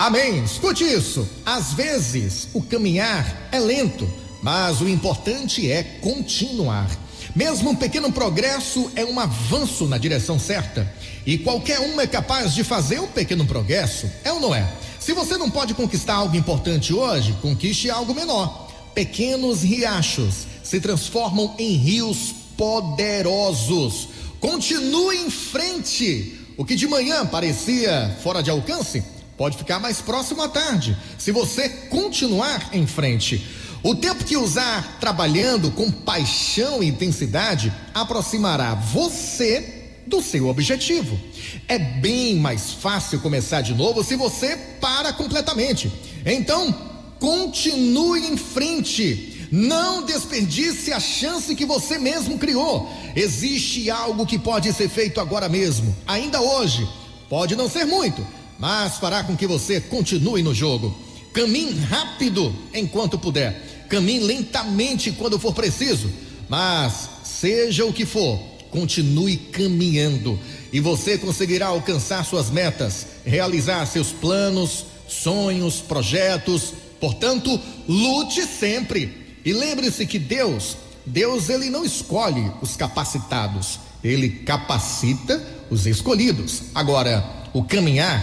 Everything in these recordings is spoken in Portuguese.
Amém. Escute isso. Às vezes o caminhar é lento, mas o importante é continuar. Mesmo um pequeno progresso é um avanço na direção certa. E qualquer um é capaz de fazer um pequeno progresso, é ou não é? Se você não pode conquistar algo importante hoje, conquiste algo menor. Pequenos riachos se transformam em rios poderosos. Continue em frente. O que de manhã parecia fora de alcance pode ficar mais próximo à tarde, se você continuar em frente. O tempo que usar trabalhando com paixão e intensidade aproximará você do seu objetivo. É bem mais fácil começar de novo se você para completamente. Então, continue em frente. Não desperdice a chance que você mesmo criou. Existe algo que pode ser feito agora mesmo, ainda hoje. Pode não ser muito, mas fará com que você continue no jogo. Caminhe rápido enquanto puder caminhe lentamente quando for preciso, mas seja o que for, continue caminhando e você conseguirá alcançar suas metas, realizar seus planos, sonhos, projetos. Portanto, lute sempre. E lembre-se que Deus, Deus ele não escolhe os capacitados, ele capacita os escolhidos. Agora, o caminhar,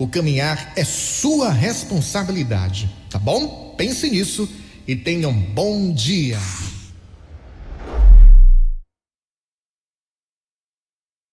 o caminhar é sua responsabilidade, tá bom? Pense nisso e tenha um bom dia.